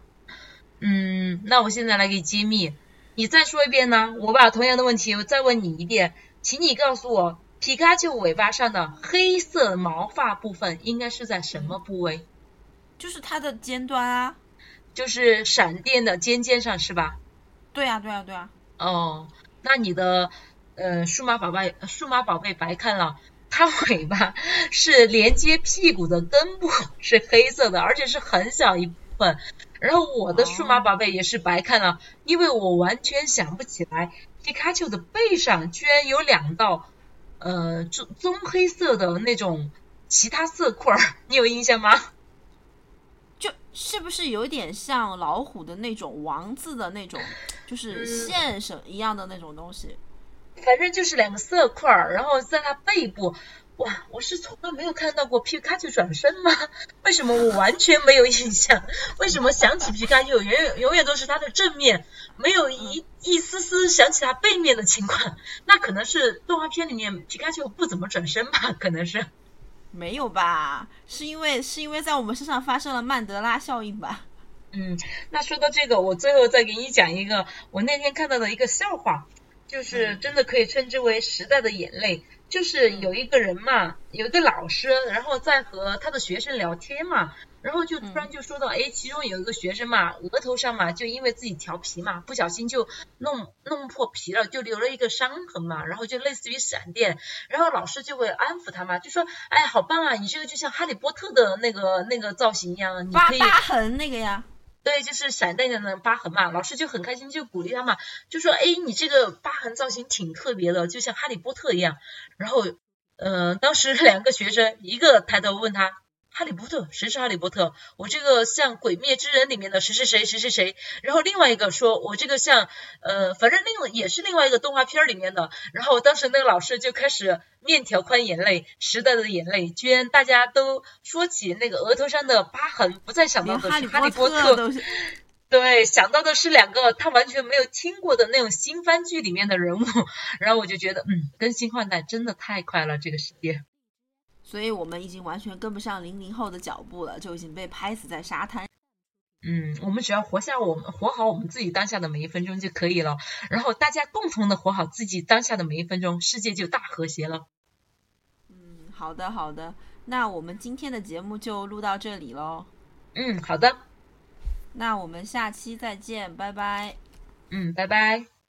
嗯，那我现在来给你揭秘，你再说一遍呢？我把同样的问题我再问你一遍，请你告诉我，皮卡丘尾巴上的黑色毛发部分应该是在什么部位？就是它的尖端啊。就是闪电的尖尖上是吧？对啊对啊对啊。哦，那你的呃数码宝贝数码宝贝白看了，它尾巴 是连接屁股的根部是黑色的，而且是很小一部分。然后我的数码宝贝也是白看了，因为我完全想不起来皮卡丘的背上居然有两道呃棕棕黑色的那种其他色块儿，你有印象吗？就是不是有点像老虎的那种王字的那种，就是线绳一样的那种东西？反正就是两个色块儿，然后在它背部，哇，我是从来没有看到过皮卡丘转身吗？为什么我完全没有印象？为什么想起皮卡丘永远永远都是它的正面，没有一一丝丝想起它背面的情况？那可能是动画片里面皮卡丘不怎么转身吧？可能是。没有吧？是因为是因为在我们身上发生了曼德拉效应吧？嗯，那说到这个，我最后再给你讲一个我那天看到的一个笑话，就是真的可以称之为时代的眼泪。就是有一个人嘛，有一个老师，然后在和他的学生聊天嘛，然后就突然就说到，哎，其中有一个学生嘛，额头上嘛，就因为自己调皮嘛，不小心就弄弄破皮了，就留了一个伤痕嘛，然后就类似于闪电，然后老师就会安抚他嘛，就说，哎，好棒啊，你这个就像哈利波特的那个那个造型一样，你可以疤痕那个呀。对，就是闪电的那个疤痕嘛，老师就很开心，就鼓励他嘛，就说，哎，你这个疤痕造型挺特别的，就像哈利波特一样。然后，呃，当时两个学生，一个抬头问他，哈利波特，谁是哈利波特？我这个像鬼灭之刃里面的谁谁谁谁谁谁。然后另外一个说，我这个像，呃，反正另也是另外一个动画片里面的。然后当时那个老师就开始面条宽眼泪，时代的眼泪，居然大家都说起那个额头上的疤痕，不再想到的是哈利波特，对，想到的是两个他完全没有听过的那种新番剧里面的人物，然后我就觉得，嗯，更新换代真的太快了，这个世界。所以我们已经完全跟不上零零后的脚步了，就已经被拍死在沙滩。嗯，我们只要活下我们活好我们自己当下的每一分钟就可以了，然后大家共同的活好自己当下的每一分钟，世界就大和谐了。嗯，好的好的，那我们今天的节目就录到这里喽。嗯，好的，那我们下期再见，拜拜。嗯，拜拜。